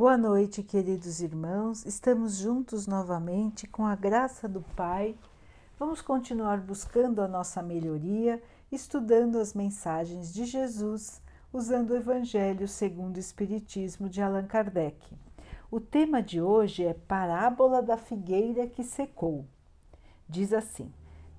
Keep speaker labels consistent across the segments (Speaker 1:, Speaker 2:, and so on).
Speaker 1: Boa noite, queridos irmãos. Estamos juntos novamente com a graça do Pai. Vamos continuar buscando a nossa melhoria, estudando as mensagens de Jesus, usando o Evangelho segundo o Espiritismo de Allan Kardec. O tema de hoje é Parábola da figueira que secou. Diz assim: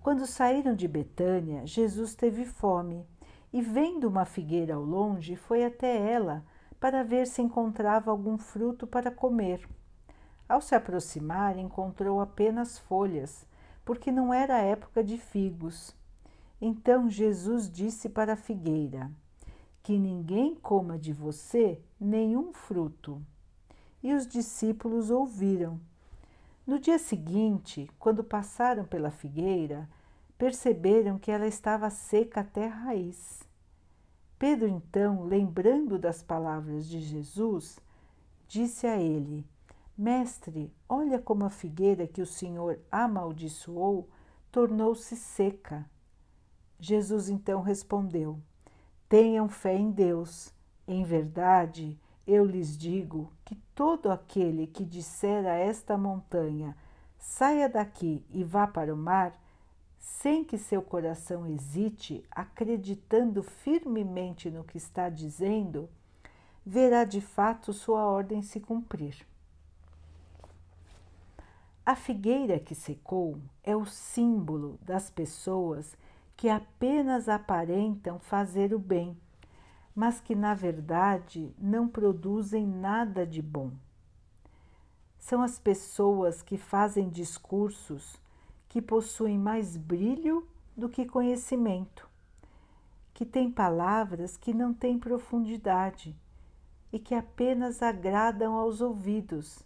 Speaker 1: Quando saíram de Betânia, Jesus teve fome e, vendo uma figueira ao longe, foi até ela para ver se encontrava algum fruto para comer. Ao se aproximar, encontrou apenas folhas, porque não era época de figos. Então Jesus disse para a figueira: Que ninguém coma de você nenhum fruto. E os discípulos ouviram. No dia seguinte, quando passaram pela figueira, perceberam que ela estava seca até a raiz. Pedro, então, lembrando das palavras de Jesus, disse a ele: Mestre, olha como a figueira que o Senhor amaldiçoou tornou-se seca. Jesus então respondeu: Tenham fé em Deus. Em verdade, eu lhes digo que todo aquele que disser a esta montanha: saia daqui e vá para o mar, sem que seu coração hesite, acreditando firmemente no que está dizendo, verá de fato sua ordem se cumprir. A figueira que secou é o símbolo das pessoas que apenas aparentam fazer o bem, mas que na verdade não produzem nada de bom. São as pessoas que fazem discursos que possuem mais brilho do que conhecimento, que têm palavras que não têm profundidade e que apenas agradam aos ouvidos,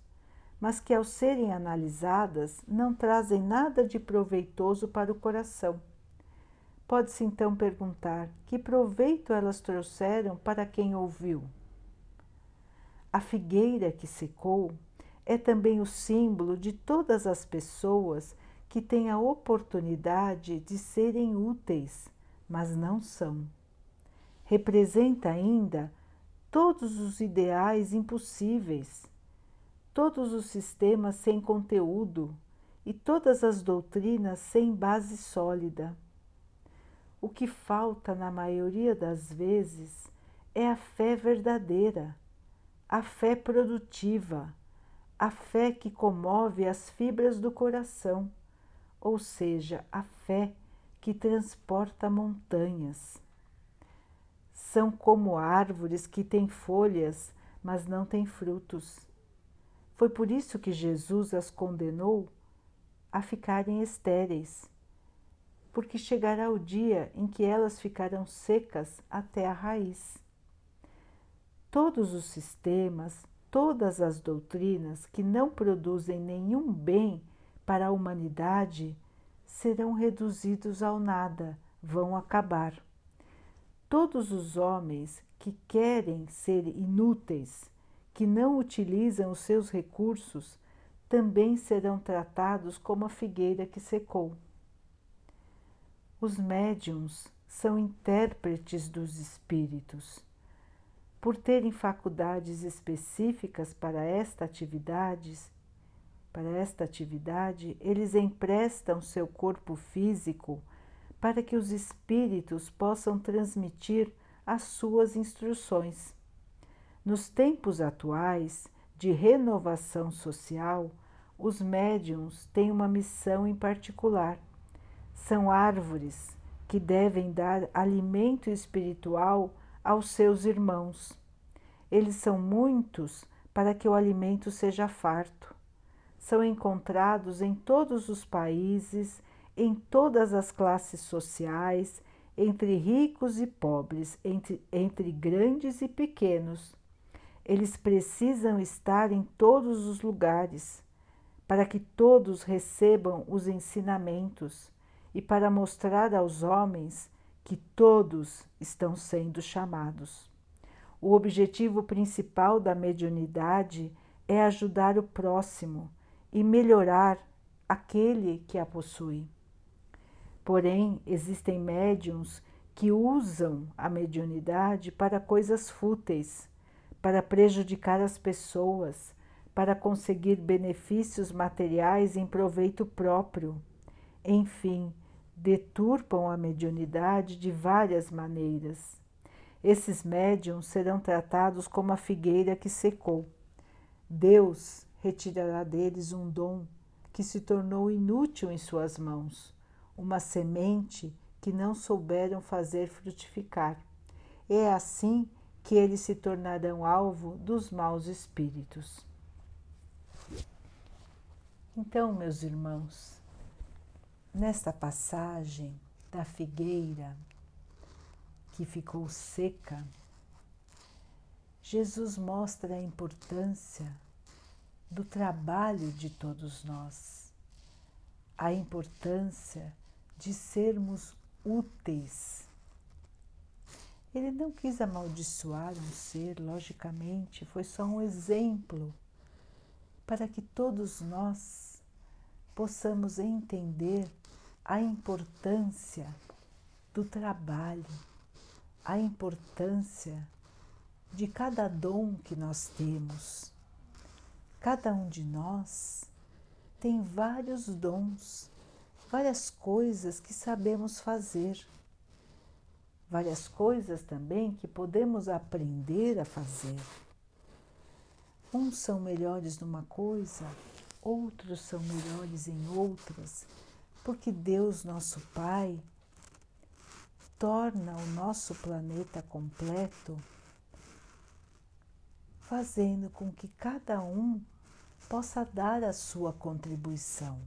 Speaker 1: mas que, ao serem analisadas, não trazem nada de proveitoso para o coração. Pode-se então perguntar que proveito elas trouxeram para quem ouviu. A figueira que secou é também o símbolo de todas as pessoas que têm a oportunidade de serem úteis, mas não são. Representa ainda todos os ideais impossíveis, todos os sistemas sem conteúdo e todas as doutrinas sem base sólida. O que falta na maioria das vezes é a fé verdadeira, a fé produtiva, a fé que comove as fibras do coração ou seja, a fé que transporta montanhas. São como árvores que têm folhas, mas não têm frutos. Foi por isso que Jesus as condenou a ficarem estéreis, porque chegará o dia em que elas ficarão secas até a raiz. Todos os sistemas, todas as doutrinas que não produzem nenhum bem para a humanidade serão reduzidos ao nada, vão acabar. Todos os homens que querem ser inúteis, que não utilizam os seus recursos, também serão tratados como a figueira que secou. Os médiums são intérpretes dos espíritos. Por terem faculdades específicas para esta atividade, para esta atividade, eles emprestam seu corpo físico para que os espíritos possam transmitir as suas instruções. Nos tempos atuais de renovação social, os médiums têm uma missão em particular. São árvores que devem dar alimento espiritual aos seus irmãos. Eles são muitos para que o alimento seja farto são encontrados em todos os países, em todas as classes sociais, entre ricos e pobres, entre, entre grandes e pequenos. Eles precisam estar em todos os lugares, para que todos recebam os ensinamentos e para mostrar aos homens que todos estão sendo chamados. O objetivo principal da mediunidade é ajudar o próximo e melhorar aquele que a possui. Porém, existem médiums que usam a mediunidade para coisas fúteis, para prejudicar as pessoas, para conseguir benefícios materiais em proveito próprio. Enfim, deturpam a mediunidade de várias maneiras. Esses médiums serão tratados como a figueira que secou. Deus retirará deles um dom que se tornou inútil em suas mãos, uma semente que não souberam fazer frutificar. É assim que eles se tornarão alvo dos maus espíritos. Então, meus irmãos, nesta passagem da figueira que ficou seca, Jesus mostra a importância do trabalho de todos nós, a importância de sermos úteis. Ele não quis amaldiçoar um ser, logicamente, foi só um exemplo para que todos nós possamos entender a importância do trabalho, a importância de cada dom que nós temos. Cada um de nós tem vários dons, várias coisas que sabemos fazer, várias coisas também que podemos aprender a fazer. Uns são melhores numa coisa, outros são melhores em outras, porque Deus, nosso Pai, torna o nosso planeta completo fazendo com que cada um possa dar a sua contribuição.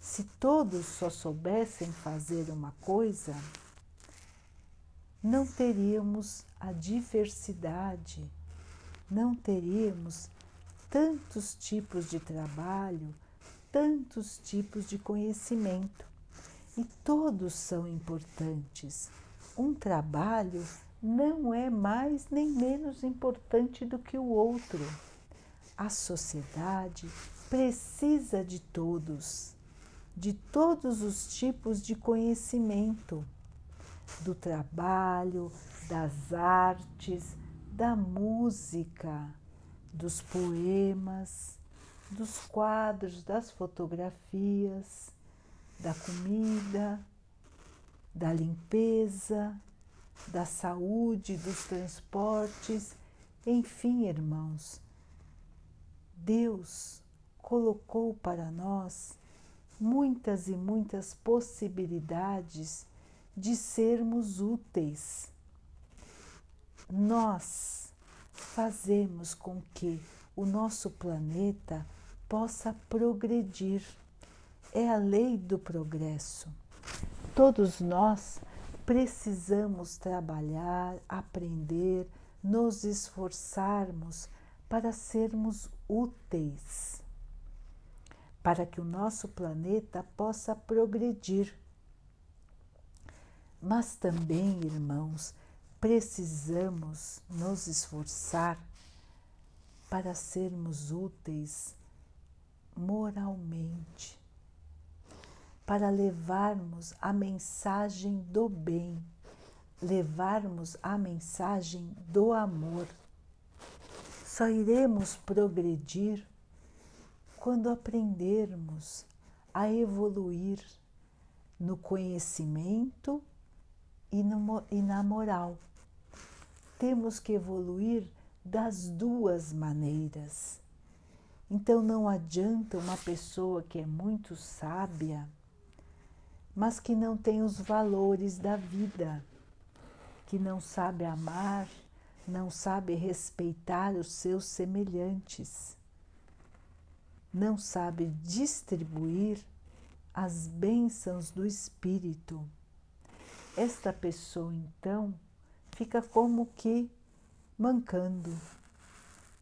Speaker 1: Se todos só soubessem fazer uma coisa, não teríamos a diversidade, não teríamos tantos tipos de trabalho, tantos tipos de conhecimento. E todos são importantes. Um trabalho não é mais nem menos importante do que o outro. A sociedade precisa de todos, de todos os tipos de conhecimento, do trabalho, das artes, da música, dos poemas, dos quadros, das fotografias, da comida, da limpeza, da saúde, dos transportes, enfim, irmãos, Deus colocou para nós muitas e muitas possibilidades de sermos úteis. Nós fazemos com que o nosso planeta possa progredir. É a lei do progresso. Todos nós precisamos trabalhar, aprender, nos esforçarmos para sermos úteis, para que o nosso planeta possa progredir. Mas também, irmãos, precisamos nos esforçar para sermos úteis moralmente para levarmos a mensagem do bem, levarmos a mensagem do amor. Só iremos progredir quando aprendermos a evoluir no conhecimento e, no, e na moral. Temos que evoluir das duas maneiras. Então não adianta uma pessoa que é muito sábia mas que não tem os valores da vida, que não sabe amar, não sabe respeitar os seus semelhantes, não sabe distribuir as bênçãos do Espírito. Esta pessoa, então, fica como que mancando,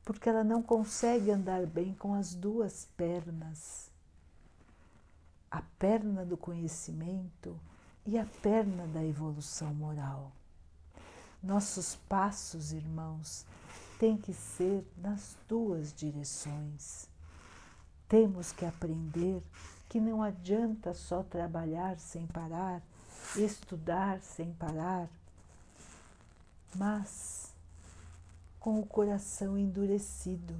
Speaker 1: porque ela não consegue andar bem com as duas pernas a perna do conhecimento e a perna da evolução moral. Nossos passos, irmãos, têm que ser nas duas direções. Temos que aprender que não adianta só trabalhar sem parar, estudar sem parar, mas com o coração endurecido,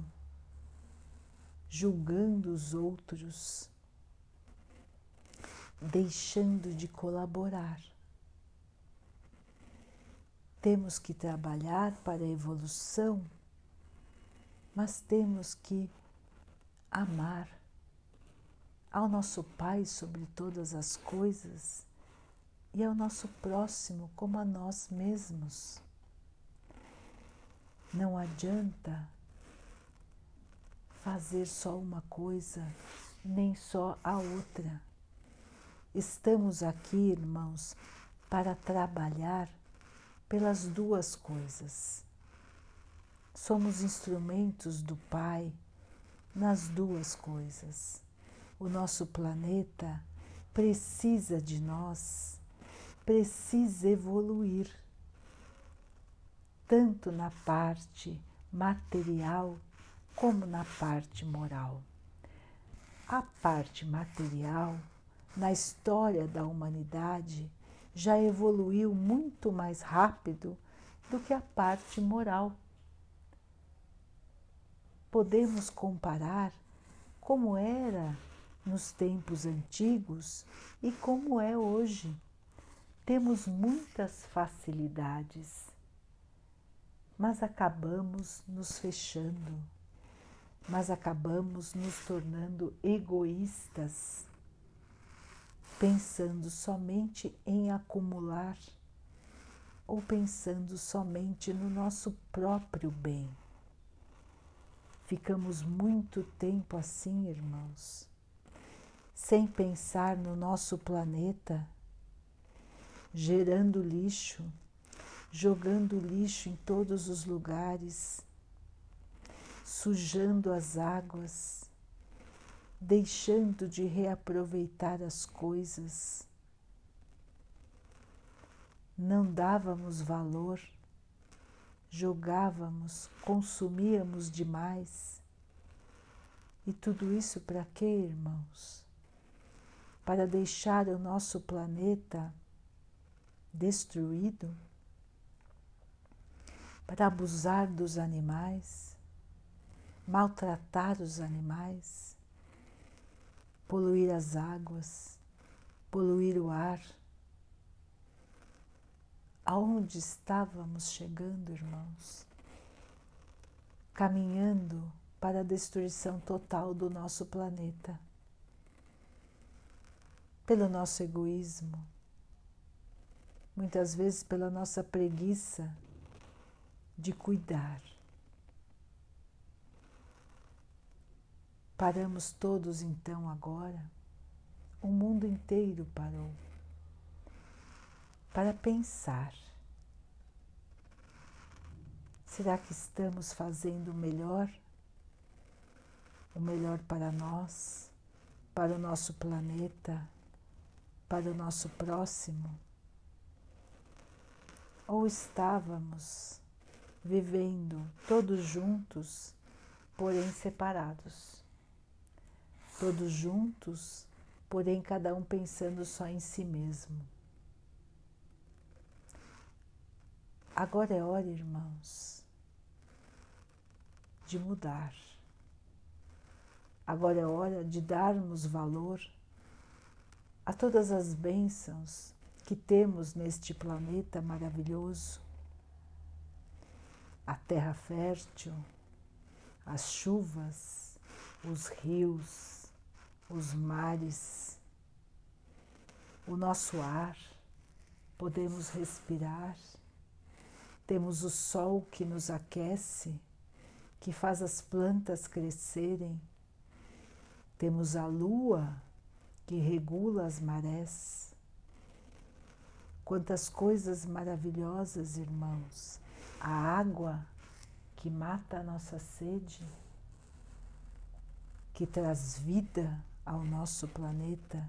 Speaker 1: julgando os outros, deixando de colaborar. Temos que trabalhar para a evolução, mas temos que amar ao nosso Pai sobre todas as coisas e ao nosso próximo como a nós mesmos. Não adianta fazer só uma coisa, nem só a outra. Estamos aqui, irmãos, para trabalhar pelas duas coisas. Somos instrumentos do Pai nas duas coisas. O nosso planeta precisa de nós, precisa evoluir, tanto na parte material como na parte moral. A parte material, na história da humanidade, já evoluiu muito mais rápido do que a parte moral. Podemos comparar como era nos tempos antigos e como é hoje. Temos muitas facilidades, mas acabamos nos fechando, mas acabamos nos tornando egoístas, pensando somente em acumular ou pensando somente no nosso próprio bem. Ficamos muito tempo assim, irmãos sem pensar no nosso planeta, gerando lixo, jogando lixo em todos os lugares, sujando as águas, deixando de reaproveitar as coisas. Não dávamos valor, jogávamos, consumíamos demais. E tudo isso para quê, irmãos? para deixar o nosso planeta destruído, para abusar dos animais, maltratar os animais, poluir as águas, poluir o ar. Aonde estávamos chegando, irmãos? Caminhando para a destruição total do nosso planeta pelo nosso egoísmo, muitas vezes pela nossa preguiça de cuidar. Paramos todos então agora, o mundo inteiro parou para pensar. Será que estamos fazendo o melhor? O melhor para nós, para o nosso planeta? para o nosso próximo? Ou estávamos vivendo todos juntos, porém separados? Todos juntos, porém cada um pensando só em si mesmo. Agora é hora, irmãos, de mudar. Agora é hora de darmos valor a todas as bênçãos que temos neste planeta maravilhoso, a terra fértil, as chuvas, os rios, os mares, o nosso ar, podemos respirar, temos o sol que nos aquece, que faz as plantas crescerem, temos a lua que regula as marés. Quantas coisas maravilhosas, irmãos! A água que mata a nossa sede, que traz vida ao nosso planeta.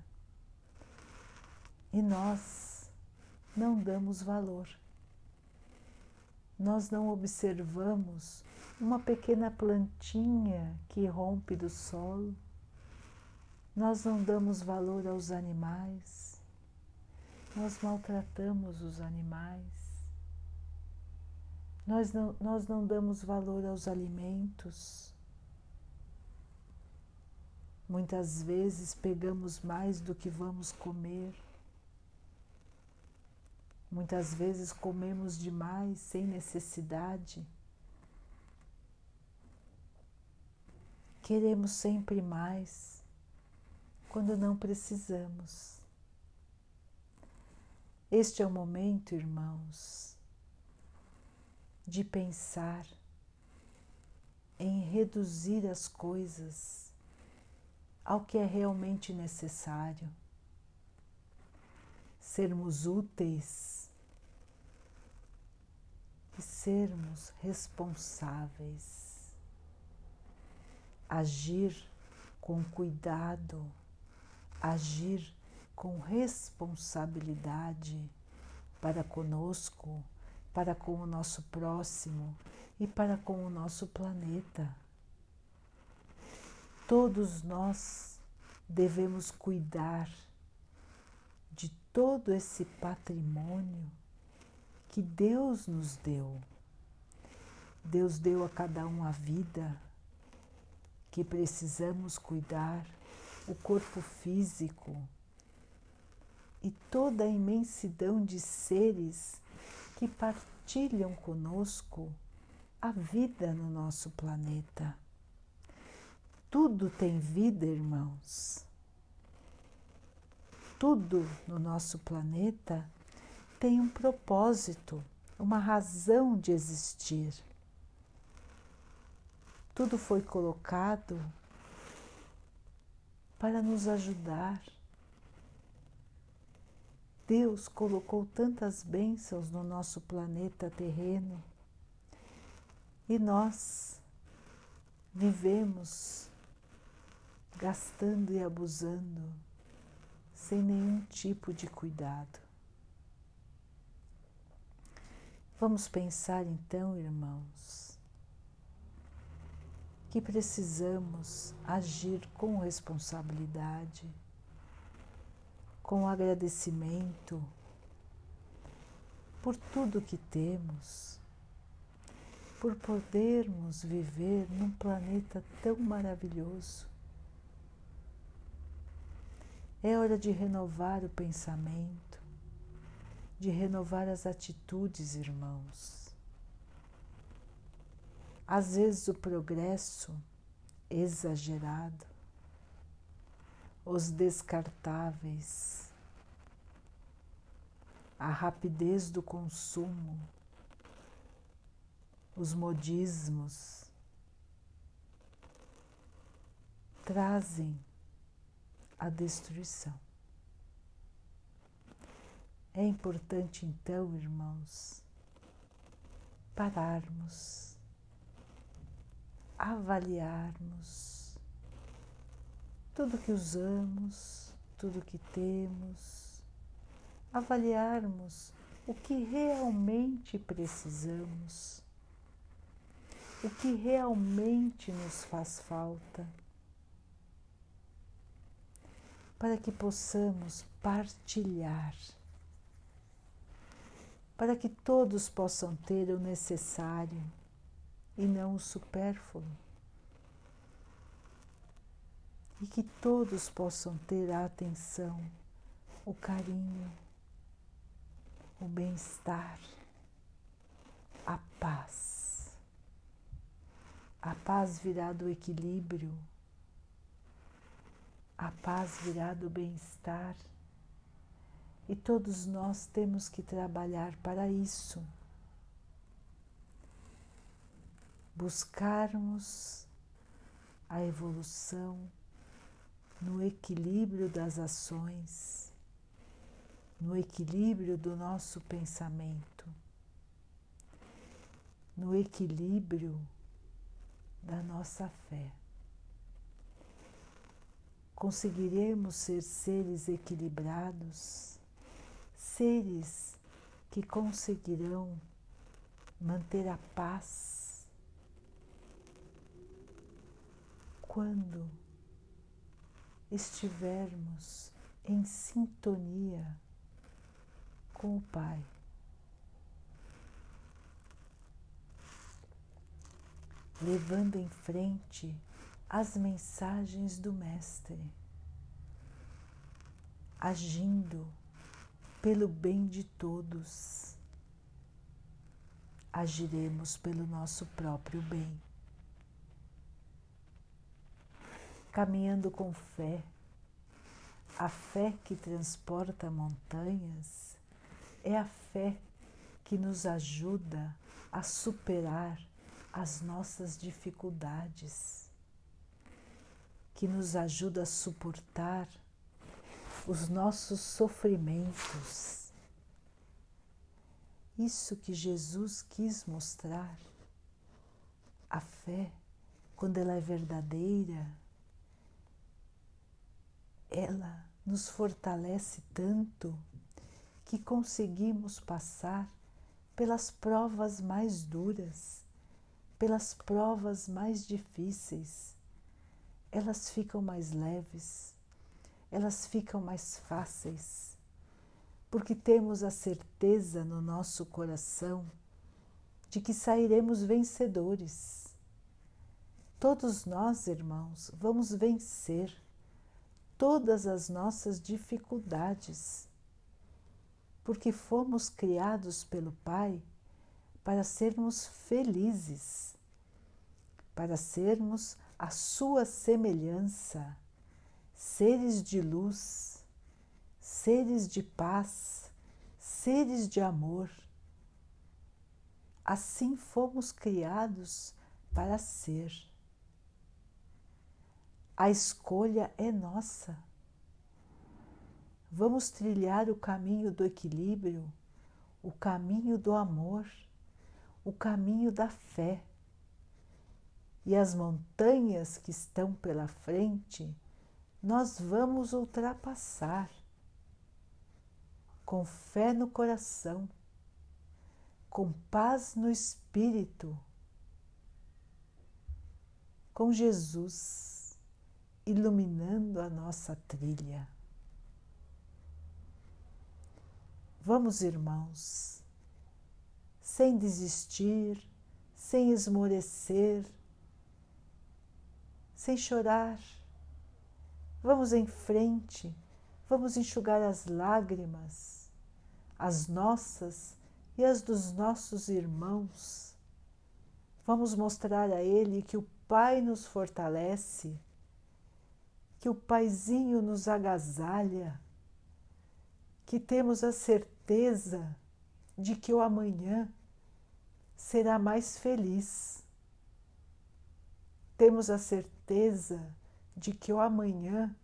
Speaker 1: E nós não damos valor. Nós não observamos uma pequena plantinha que rompe do solo nós não damos valor aos animais, nós maltratamos os animais, Nós não, nós não damos valor aos alimentos. Muitas vezes pegamos mais do que vamos comer. Muitas vezes comemos demais sem necessidade. Queremos sempre mais quando não precisamos. Este é o momento, irmãos, de pensar em reduzir as coisas ao que é realmente necessário, sermos úteis e sermos responsáveis, agir com cuidado, agir com responsabilidade para conosco, para com o nosso próximo e para com o nosso planeta. Todos nós devemos cuidar de todo esse patrimônio que Deus nos deu. Deus deu a cada um a vida que precisamos cuidar, o corpo físico e toda a imensidão de seres que partilham conosco a vida no nosso planeta. Tudo tem vida, irmãos. Tudo no nosso planeta tem um propósito, uma razão de existir. Tudo foi colocado para nos ajudar. Deus colocou tantas bênçãos no nosso planeta terreno e nós vivemos gastando e abusando sem nenhum tipo de cuidado. Vamos pensar então, irmãos, que precisamos agir com responsabilidade, com agradecimento por tudo que temos, por podermos viver num planeta tão maravilhoso. É hora de renovar o pensamento de renovar as atitudes, irmãos. Às vezes o progresso exagerado, os descartáveis, a rapidez do consumo, os modismos trazem a destruição. É importante então, irmãos, pararmos, avaliarmos tudo que usamos, tudo que temos, avaliarmos o que realmente precisamos, o que realmente nos faz falta, para que possamos partilhar para que todos possam ter o necessário e não o supérfluo. E que todos possam ter a atenção, o carinho, o bem-estar, a paz. A paz virá do equilíbrio, a paz virá do bem-estar e todos nós temos que trabalhar para isso. Buscarmos a evolução no equilíbrio das ações, no equilíbrio do nosso pensamento, no equilíbrio da nossa fé. Conseguiremos ser seres equilibrados seres que conseguirão manter a paz quando estivermos em sintonia com o Pai. levando em frente as mensagens do Mestre, agindo pelo bem de todos, agiremos pelo nosso próprio bem. Caminhando com fé, a fé que transporta montanhas é a fé que nos ajuda a superar as nossas dificuldades, que nos ajuda a suportar os nossos sofrimentos. Isso que Jesus quis mostrar. A fé, quando ela é verdadeira, ela nos fortalece tanto que conseguimos passar pelas provas mais duras, pelas provas mais difíceis. Elas ficam mais leves, elas ficam mais fáceis, porque temos a certeza no nosso coração de que sairemos vencedores. Todos nós, irmãos, vamos vencer todas as nossas dificuldades, porque fomos criados pelo Pai para sermos felizes, para sermos a Sua semelhança, seres de luz, seres de paz, seres de amor. Assim fomos criados para ser. A escolha é nossa. Vamos trilhar o caminho do equilíbrio, o caminho do amor, o caminho da fé. E as montanhas que estão pela frente, nós vamos ultrapassar com fé no coração, com paz no espírito, com Jesus iluminando a nossa trilha. Vamos, irmãos, sem desistir, sem esmorecer, sem chorar. Vamos em frente, vamos enxugar as lágrimas, as nossas e as dos nossos irmãos. Vamos mostrar a Ele que o Pai nos fortalece que o Paizinho nos agasalha, que temos a certeza de que o amanhã será mais feliz. Temos a certeza de que o amanhã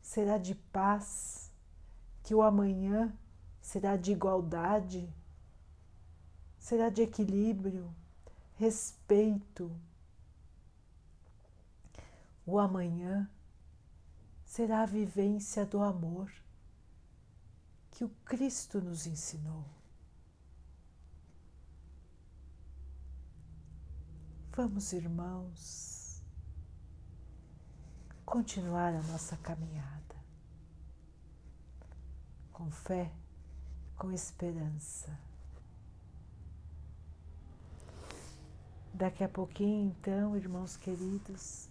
Speaker 1: será de paz, que o amanhã será de igualdade, será de equilíbrio, respeito. O amanhã será a vivência do amor que o Cristo nos ensinou. Vamos, irmãos, continuar a nossa caminhada com fé, com esperança. Daqui a pouquinho, então, irmãos queridos,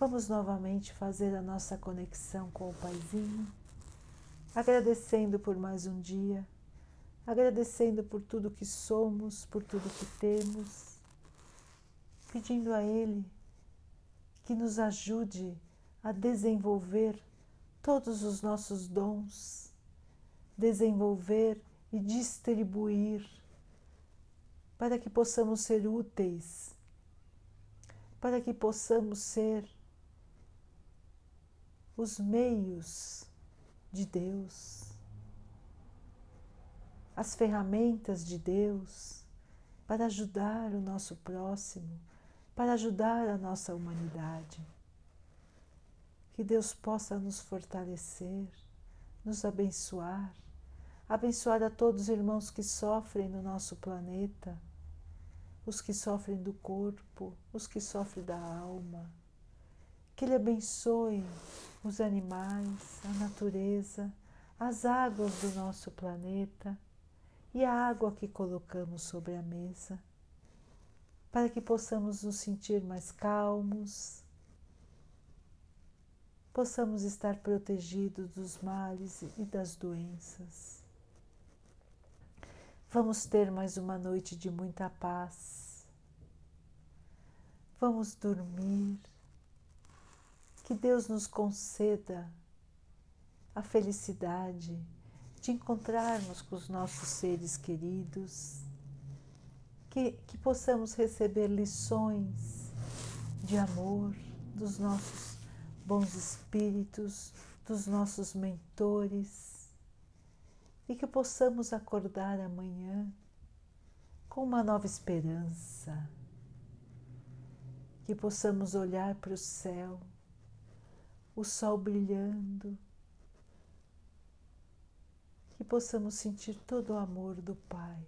Speaker 1: Vamos novamente fazer a nossa conexão com o Paizinho, agradecendo por mais um dia, agradecendo por tudo que somos, por tudo que temos, pedindo a Ele que nos ajude a desenvolver todos os nossos dons, desenvolver e distribuir para que possamos ser úteis, para que possamos ser os meios de Deus, as ferramentas de Deus para ajudar o nosso próximo, para ajudar a nossa humanidade. Que Deus possa nos fortalecer, nos abençoar, abençoar a todos os irmãos que sofrem no nosso planeta, os que sofrem do corpo, os que sofrem da alma. Que Ele abençoe os animais, a natureza, as águas do nosso planeta e a água que colocamos sobre a mesa. para que possamos nos sentir mais calmos, possamos estar protegidos dos males e das doenças. Vamos ter mais uma noite de muita paz. Vamos dormir. Que Deus nos conceda a felicidade de encontrarmos com os nossos seres queridos, que, que possamos receber lições de amor dos nossos bons espíritos, dos nossos mentores, e que possamos acordar amanhã com uma nova esperança, que possamos olhar para o céu, o sol brilhando que possamos sentir todo o amor do Pai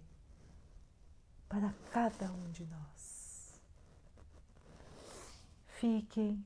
Speaker 1: para cada um de nós. Fiquem,